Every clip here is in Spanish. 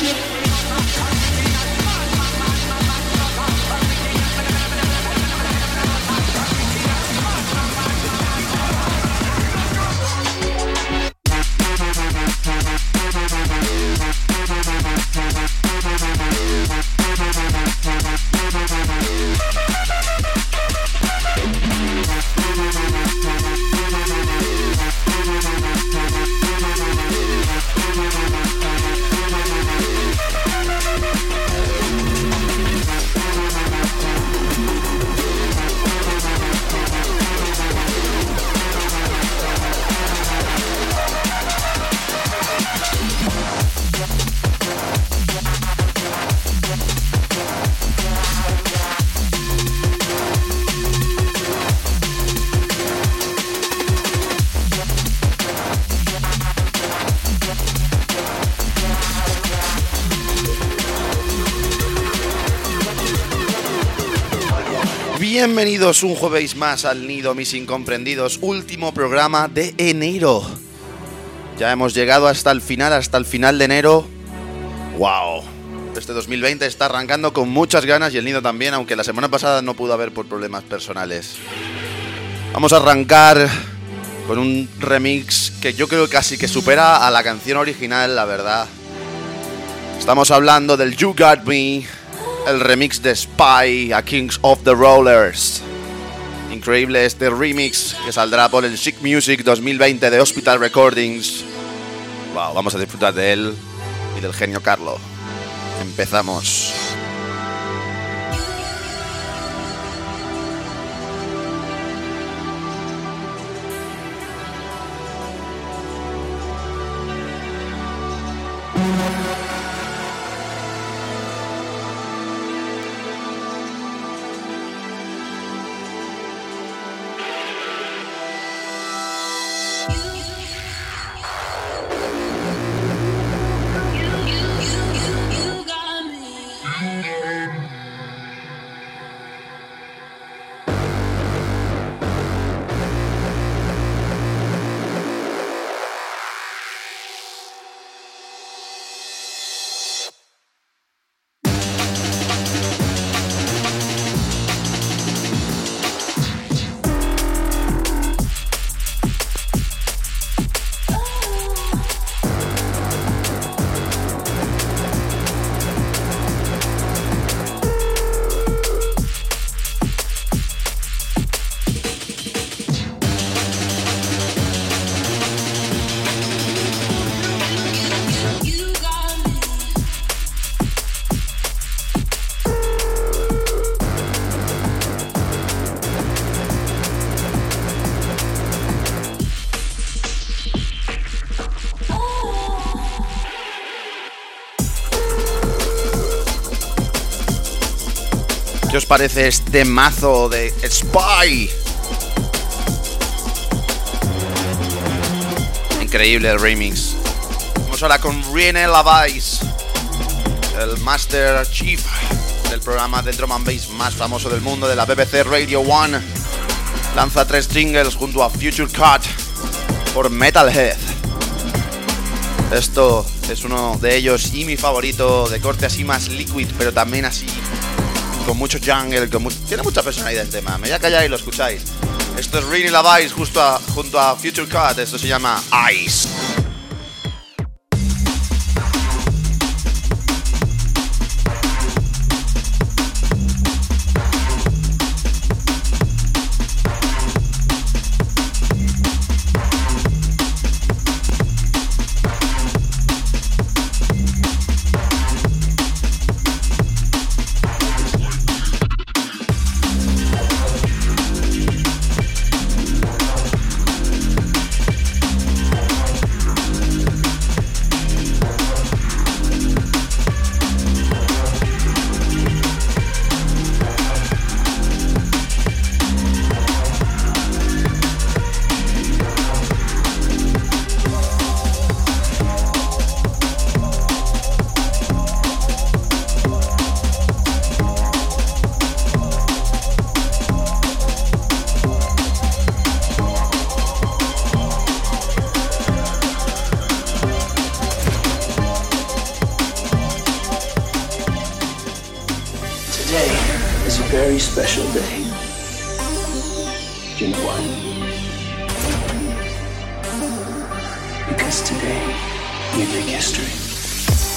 Yep. Un jueves más al Nido, mis incomprendidos, último programa de enero. Ya hemos llegado hasta el final, hasta el final de enero. ¡Wow! Este 2020 está arrancando con muchas ganas y el Nido también, aunque la semana pasada no pudo haber por problemas personales. Vamos a arrancar con un remix que yo creo casi que supera a la canción original, la verdad. Estamos hablando del You Got Me el remix de Spy a Kings of the Rollers. Increíble este remix que saldrá por el Chic Music 2020 de Hospital Recordings. Wow, vamos a disfrutar de él y del genio Carlo. Empezamos. Parece este mazo de Spy? Increíble el remix. Vamos ahora con René Lavais, el Master Chief del programa de drum and bass más famoso del mundo de la BBC Radio One. Lanza tres singles junto a Future Cut por Metalhead. Esto es uno de ellos y mi favorito de corte así más liquid, pero también así con mucho jungle, tiene mucha personalidad el tema. Me voy a y lo escucháis. Esto es Rini Lavais justo junto a Future Cut, esto se llama Ice.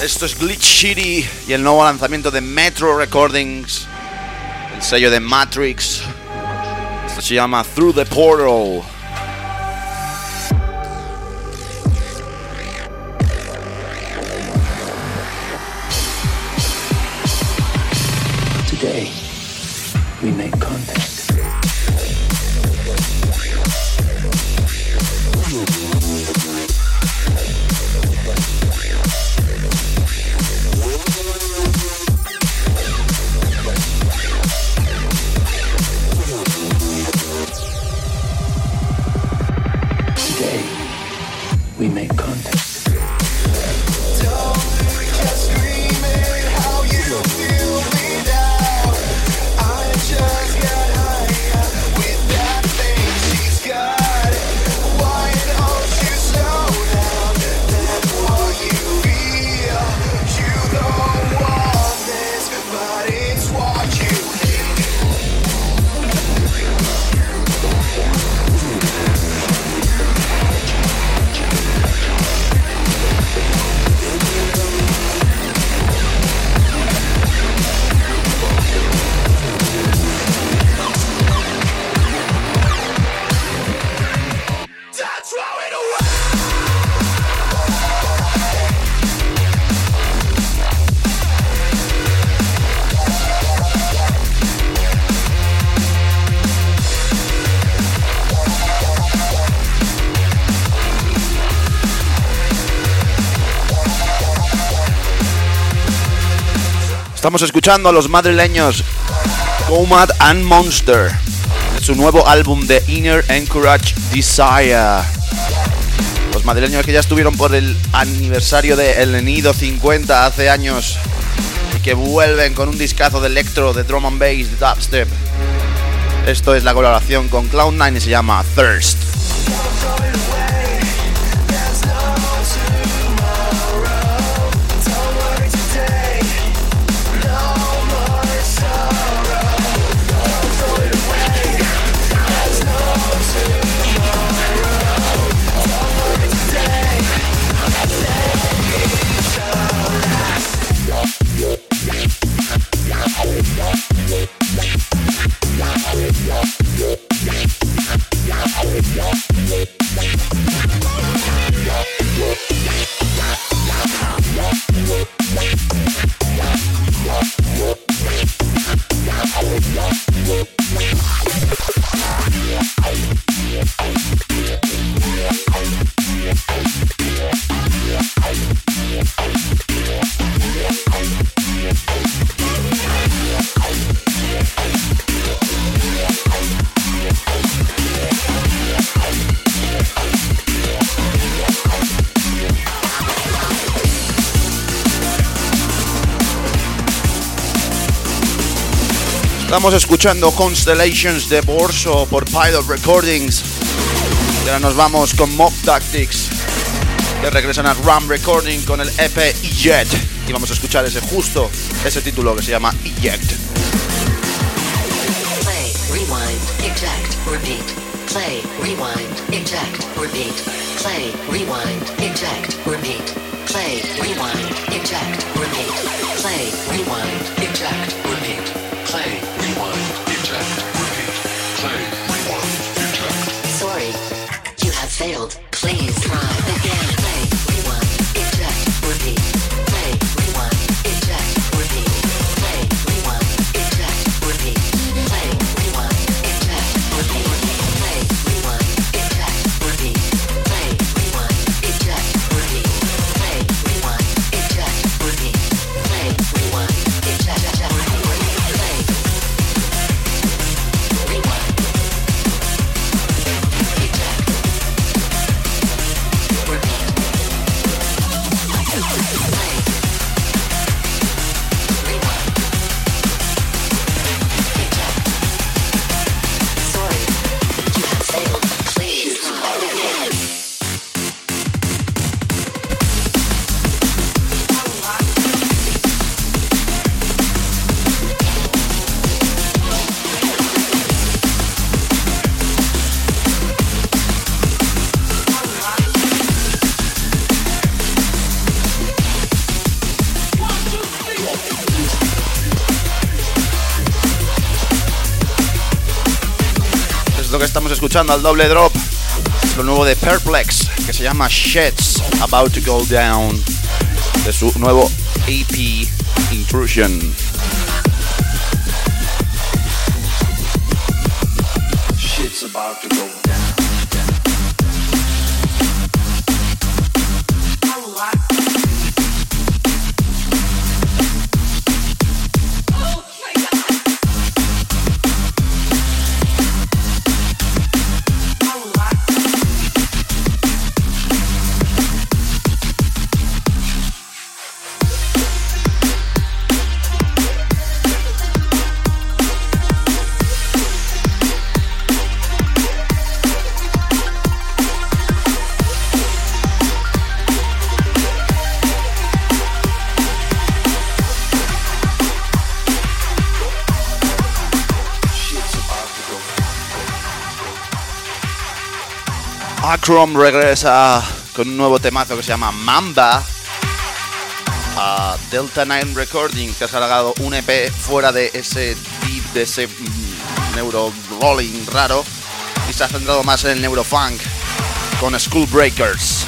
Esto es Glitch City y el nuevo lanzamiento de Metro Recordings, el sello de Matrix. Esto se llama Through the Portal. Estamos escuchando a los madrileños Comad and Monster. Su nuevo álbum de Inner Encourage Desire. Los madrileños que ya estuvieron por el aniversario de El Nido 50 hace años y que vuelven con un discazo de electro, de drum and bass, de dubstep. Esto es la colaboración con Cloud9 y se llama Thirst. Estamos escuchando Constellations de Borso por Pilot Recordings. Y ahora nos vamos con Mob Tactics, que regresan a Ram Recording con el EP Eject. Y vamos a escuchar ese justo, ese título que se llama Eject. Play, rewind, eject, repeat. Play, rewind, eject, repeat. Play, rewind, eject, repeat. Play, rewind, eject, repeat. Play, rewind, eject, repeat. Play, rewind, escuchando al doble drop. Lo nuevo de Perplex, que se llama Sheds About to Go Down. De su nuevo EP Intrusion. Shit's about to go Acrom regresa con un nuevo temazo que se llama Mamba a Delta 9 Recording, que ha sacado un EP fuera de ese deep, de ese mm, neuro rolling raro y se ha centrado más en el neurofunk con School Breakers.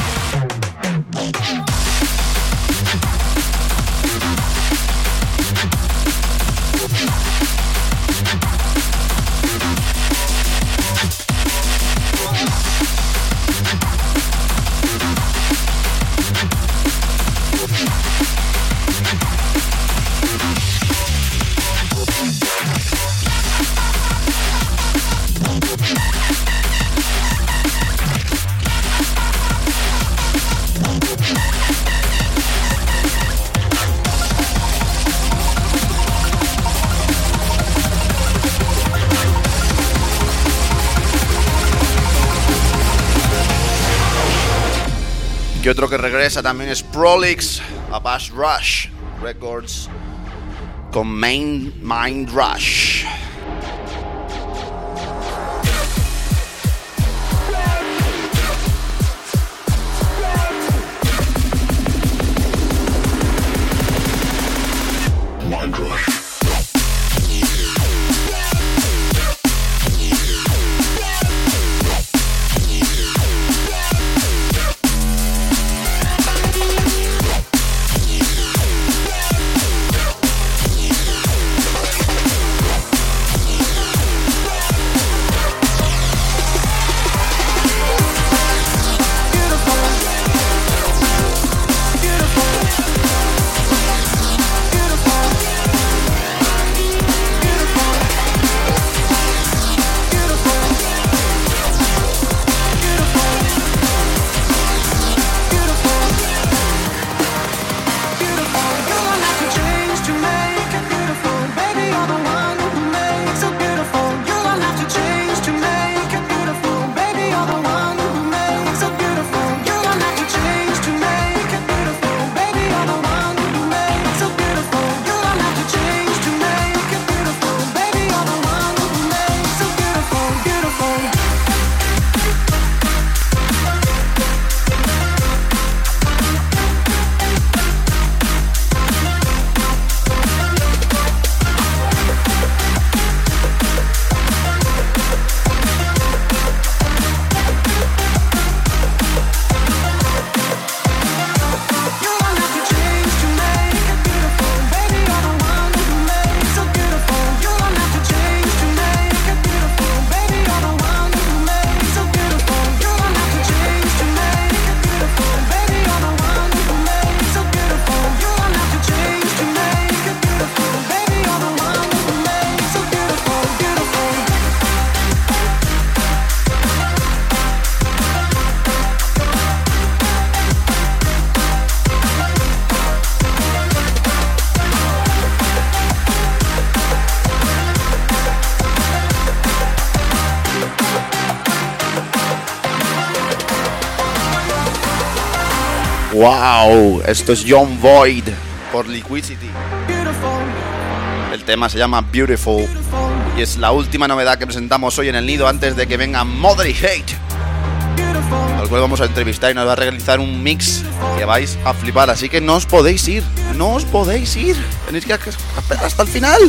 Y otro que regresa también es Prolix, a Bash Rush Records con Main Mind Rush. Esto es John Void por Liquidity. El tema se llama Beautiful y es la última novedad que presentamos hoy en el nido antes de que venga Mother Hate. Al cual vamos a entrevistar y nos va a realizar un mix que vais a flipar. Así que no os podéis ir, no os podéis ir. Tenéis que esperar hasta el final.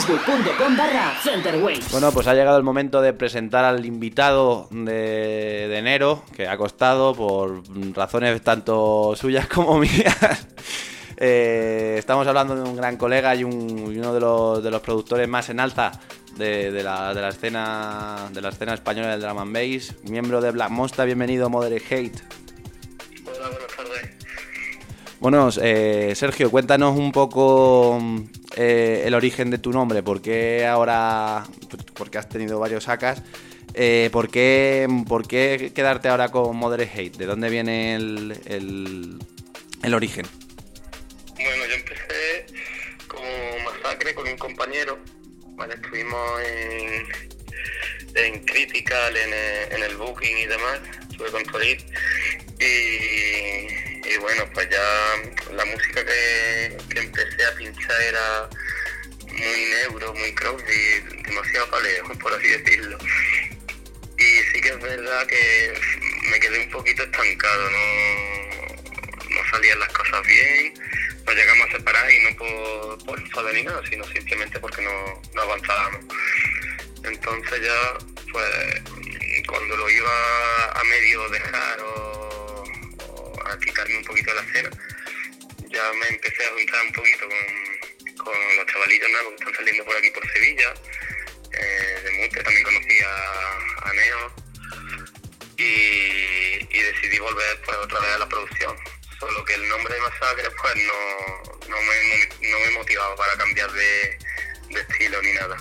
facebook.com barra Centerwaves. Bueno, pues ha llegado el momento de presentar al invitado de, de enero, que ha costado por razones tanto suyas como mías. Eh, estamos hablando de un gran colega y, un- y uno de los, de los productores más en alza de, de la, de la escena de la escena española del drum and bass, miembro de Black Monster, bienvenido Moderate Hate. Hola, buenas tardes. Bueno, eh, Sergio, cuéntanos un poco eh, el origen de tu nombre, por qué ahora, porque has tenido varios sacas, eh, ¿por, qué, por qué quedarte ahora con Moderate Hate? ¿De dónde viene el, el, origen? Bueno, yo empecé como masacre con un compañero. Vale, estuvimos en, en Critical, en el, en el Booking y demás. Estuve con Solid. Y, y bueno, pues ya la música que, que empecé a pinchar era muy neuro, muy crowded, demasiado paleo, por así decirlo. Y sí que es verdad que me quedé un poquito estancado, no, no salían las cosas bien, nos llegamos a separar y no por, por enfado ni nada, sino simplemente porque no, no avanzábamos. Entonces ya, pues, cuando lo iba a medio dejar o a quitarme un poquito la escena, ya me empecé a juntar un poquito con, los chavalitos nuevos que están saliendo por aquí por Sevilla. Eh, de Mute también conocí a, Neo y, decidí volver pues otra vez a la producción. Solo que el nombre de Masacre pues no, no, me, no me motivaba para cambiar de, de estilo ni nada.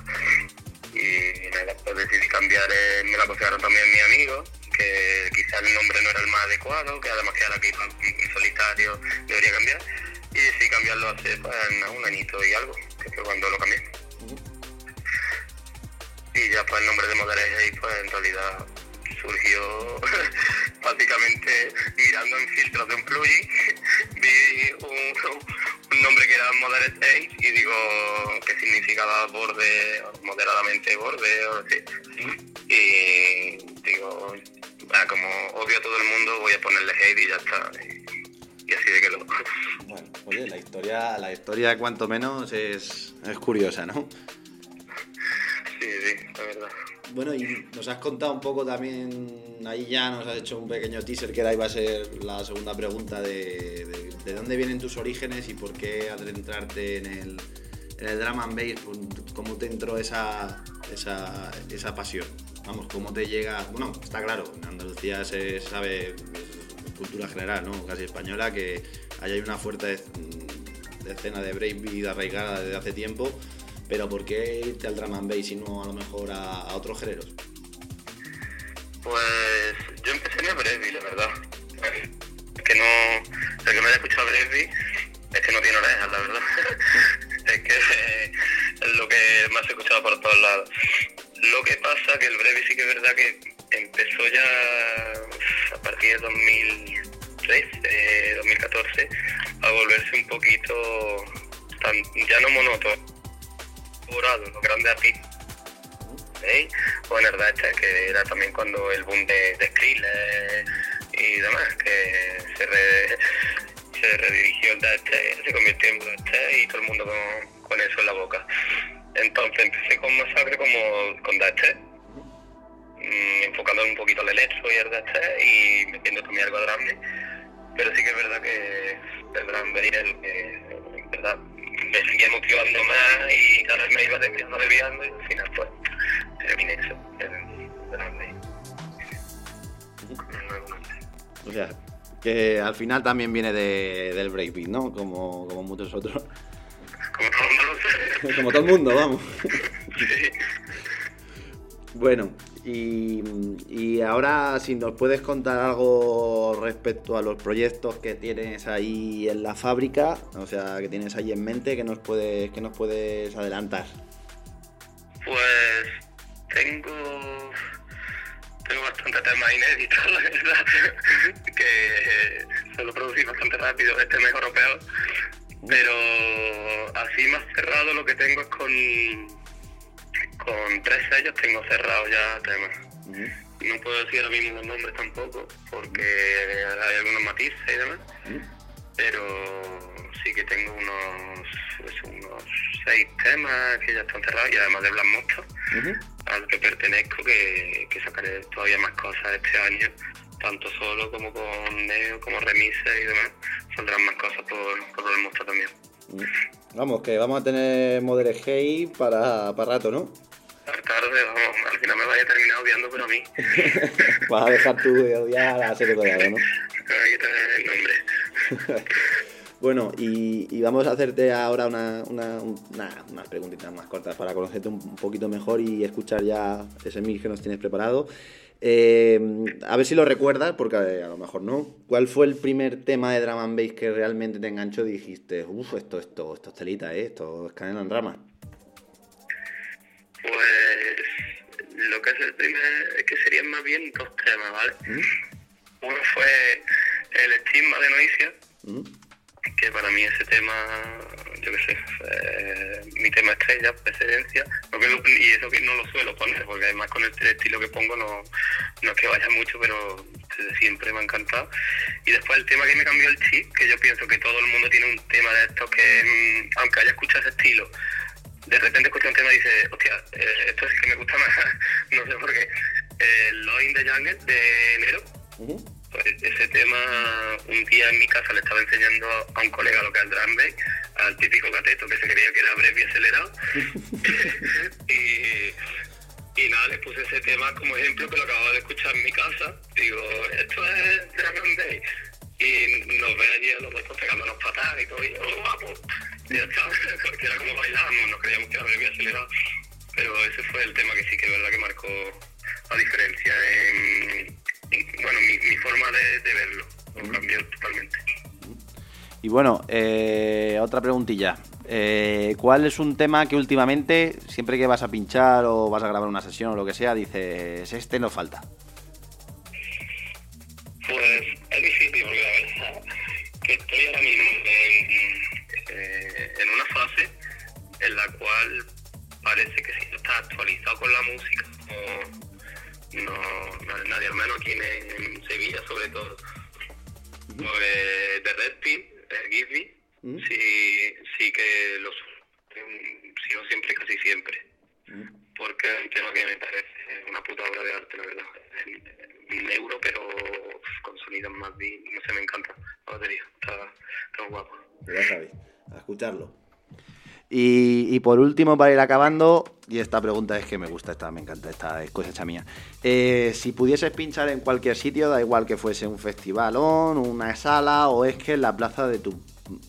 Y nada, pues decidí cambiar, eh, me la aconsejaron también mis amigos, que quizás el nombre no era el más adecuado, que además que ahora que en solitario debería cambiar. Y decidí cambiarlo hace pues, un añito y algo, que fue cuando lo cambié. Y ya pues el nombre de Moderate Hate pues en realidad surgió básicamente mirando en filtros de un plugin, vi un, un nombre que era Moderate Hate y digo que significaba borde, moderadamente borde o así. Y odio a todo el mundo voy a ponerle hate y ya está. Y, y así de que lo... Bueno, oye, la historia, la historia cuanto menos es, es curiosa, ¿no? Sí, sí, la verdad. Bueno, y nos has contado un poco también, ahí ya nos has hecho un pequeño teaser que era iba a ser la segunda pregunta de, de, de dónde vienen tus orígenes y por qué adentrarte en el, en el drum and bass, cómo te entró esa, esa, esa pasión. Vamos, cómo te llega, bueno, está claro, en Andalucía se sabe, cultura general, ¿no? Casi española, que ahí hay una fuerte escena de breakbeat arraigada desde hace tiempo, pero ¿por qué irte al drum and bass y no a lo mejor a, otros géneros? Pues yo empecé en el Brevi, la verdad. Es que no. El que me haya escuchado Brevi es que no tiene orejas, la verdad. es que eh, es lo que más he escuchado por todos lados. Lo que pasa que el Brevi sí que es verdad que empezó ya a partir de 2013, 2014, a volverse un poquito tan, ya no monótono, los grandes artistas ¿eh? o en verdad este, que era también cuando el boom de, de Skrillex y demás, que se, re- se redirigió el Dubstep, se convirtió en Dubstep y todo el mundo con eso en la boca. Entonces empecé con Masacre como con Dubstep, mm, enfocándome un poquito al electro y al Dubstep y metiendo también algo de drum beat. Pero sí que es verdad que el drum beat es el que, me seguía motivando más y cada vez me iba desviando, desviando y al final pues terminé eso, el drum beat. O sea, que al final también viene de, del breakbeat, ¿no? Como muchos otros. Como todo el mundo lo. Como todo el mundo, vamos. Sí. Bueno, y, y ahora si nos puedes contar algo respecto a los proyectos que tienes ahí en la fábrica, o sea, que tienes ahí en mente, que nos puedes, que nos puedes adelantar. Pues tengo tengo bastante temas inéditos, la verdad, que suelo producir bastante rápido este mes europeo, pero así más cerrado lo que tengo es con con tres sellos tengo cerrado ya temas. No puedo decir ahora mismo los nombres tampoco, porque hay algunos matices y demás, pero sí que tengo unos, pues, unos seis temas que ya están cerrados y además de Black Monster, al que pertenezco, que, que sacaré todavía más cosas este año, tanto solo como con Neo, como remixes y demás. Saldrán más cosas por, por Monster también. Vamos, que vamos a tener Hey para, para rato, ¿no? Tarde, vamos, al final me vaya a terminar odiando por a mí. Vas a dejar tú de odiar a Collado, ¿no? Hay que tener el nombre. Bueno, y, y vamos a hacerte ahora una, una- una- unas preguntitas más cortas para conocerte un, un poquito mejor y escuchar ya ese mix que nos tienes preparado. Eh, a ver si lo recuerdas, porque eh, a lo mejor no. ¿Cuál fue el primer tema de Drum and Bass que realmente te enganchó y dijiste, uff, esto, esto, esto es telita, eh, esto es canela en rama? Pues lo que es el primer, es que serían más bien dos temas, ¿vale? Uno fue el estigma de Noisia, ¿Mm? que para mí ese tema, yo qué sé, fue mi tema estrella, lo- y eso que no lo suelo poner, porque además con el estilo que pongo no, no es que vaya mucho, pero siempre me ha encantado. Y después el tema que me cambió el chip, que yo pienso que todo el mundo tiene un tema de estos que, mm, aunque haya escuchado ese estilo, de repente escucha un tema y dice, hostia, eh, esto sí que me gusta más, no sé por qué. Eh, Love in the Jungle de enero, ese tema un día en mi casa le estaba enseñando a un colega lo que es el drum bass, al típico cateto que se creía que era breve y acelerado. y, y nada, le puse ese tema como ejemplo que lo acababa de escuchar en mi casa. Digo, esto es drum and bass. Y nos ve allí a los dos pues, pegándonos patadas y todo, y yo, guapo. Y ya está, porque era como bailábamos, nos creíamos que era breve y acelerado. Pero ese fue el tema que sí que es verdad que marcó la diferencia en, en, bueno, mi, mi forma de, de verlo. Lo cambió totalmente. Y bueno, eh, otra preguntilla. Eh, ¿Cuál es un tema que últimamente, siempre que vas a pinchar o vas a grabar una sesión o lo que sea, dices, este no falta? Pues es difícil porque la verdad que estoy ahora mismo en, eh, en una fase en la cual parece que si no estás actualizado con la música, no, no na- nadie, al menos aquí en, en Sevilla sobre todo. Pues de Red Pin, el Give Me, sí, sí que lo su- mm, sigo siempre, casi siempre. Porque es un tema que me parece una puta obra de arte, la verdad. En, en euro, pero con sonidos más bien, no sé, me encanta la batería, está, está guapo. Ya sabéis, a escucharlo. Y, y por último, para ir acabando, y esta pregunta es que me gusta, esta me encanta, esta es cosecha mía. Eh, si pudieses pinchar en cualquier sitio, da igual que fuese un festivalón, una sala o es que en la plaza de tu...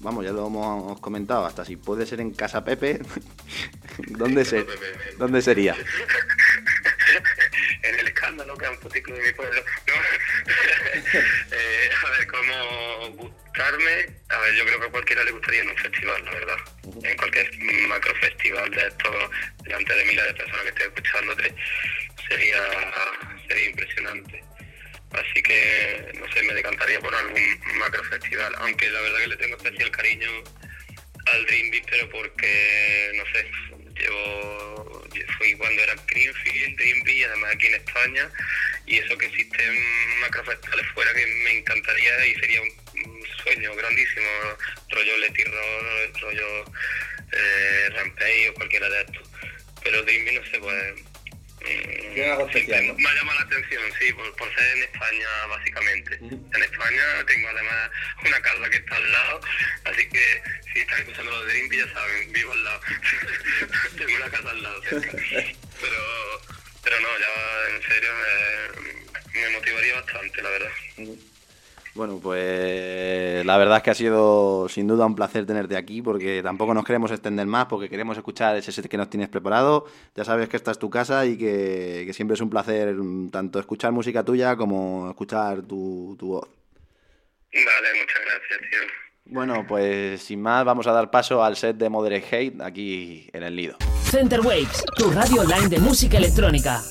Vamos, ya lo hemos comentado, hasta si puede ser en Casa Pepe, ¿dónde, se, ¿dónde sería? en el escándalo, que un puticlo de mi pueblo. No. Eh, A ver, yo creo que a cualquiera le gustaría en un festival, la verdad. En cualquier macro festival de estos, delante de miles de personas que estén escuchándote, sería, sería impresionante. Así que, no sé, me decantaría por algún macro festival. Aunque la verdad que le tengo especial cariño al Dream Beat, pero porque, no sé, llevo, fui cuando era Greenfield, Dream Beat, y además aquí en España, y eso que existen macrofestivales fuera que me encantaría y sería un sueño grandísimo, rollo Roll, rollo eh, Rampage o cualquiera de estos. Pero Dream Beat, no sé, pues... Tiene algo especial. Me ha llamado la atención, sí, por, por ser en España, básicamente. En España tengo además una casa que está al lado, así que si están escuchando los de Impi, ya saben, vivo al lado. tengo una casa al lado. cerca. Pero, pero no, ya en serio me, me motivaría bastante, la verdad. Bueno, pues la verdad es que ha sido sin duda un placer tenerte aquí porque tampoco nos queremos extender más porque queremos escuchar ese set que nos tienes preparado. Ya sabes que esta es tu casa y que, que siempre es un placer mm, tanto escuchar música tuya como escuchar tu, tu voz. Vale, muchas gracias, tío. Bueno, pues sin más vamos a dar paso al set de Moderate Hate aquí en el nido. Center Waves, tu radio online de música electrónica.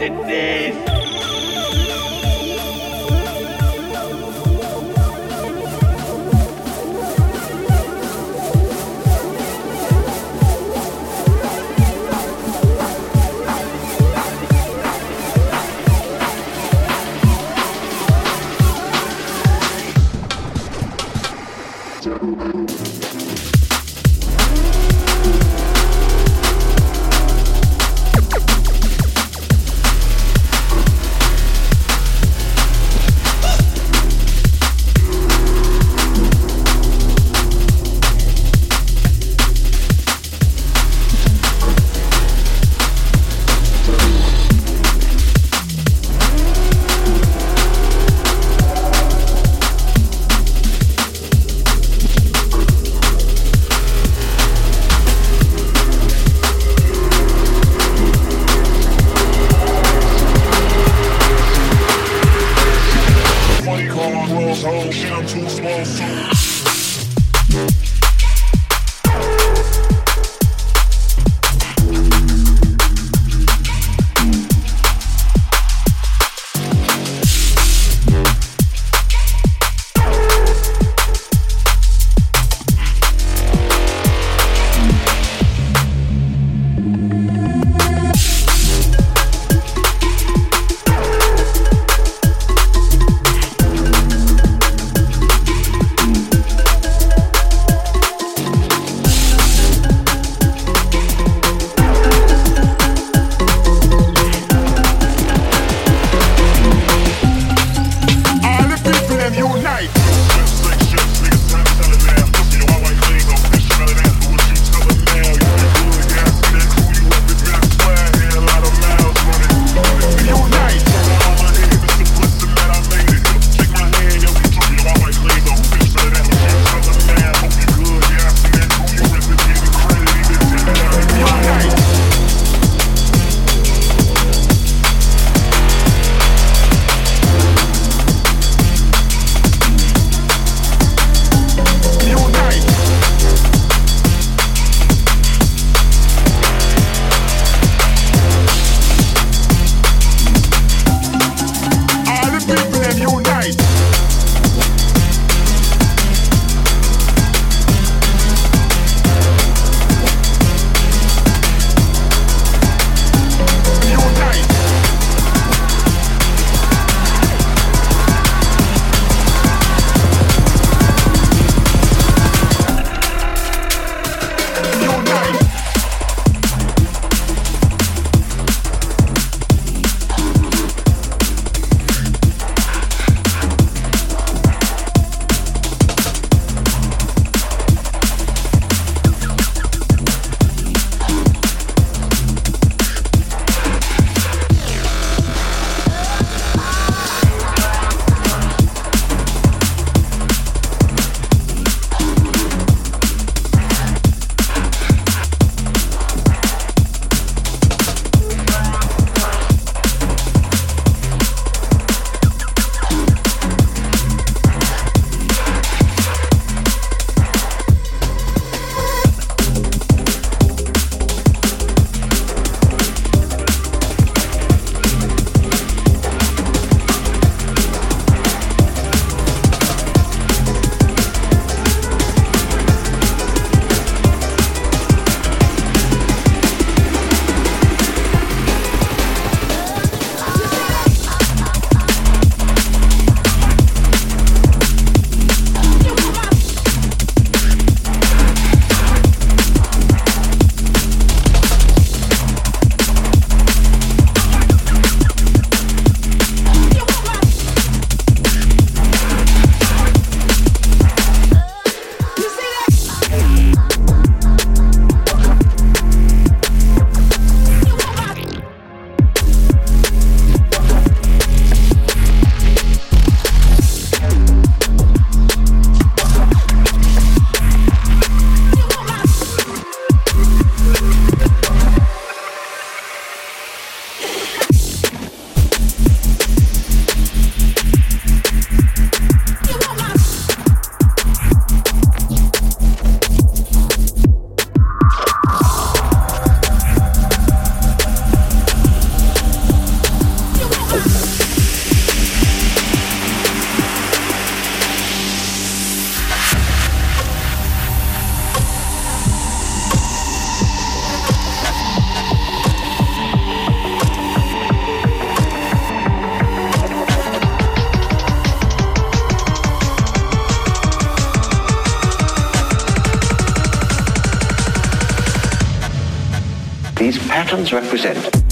in. atoms represent.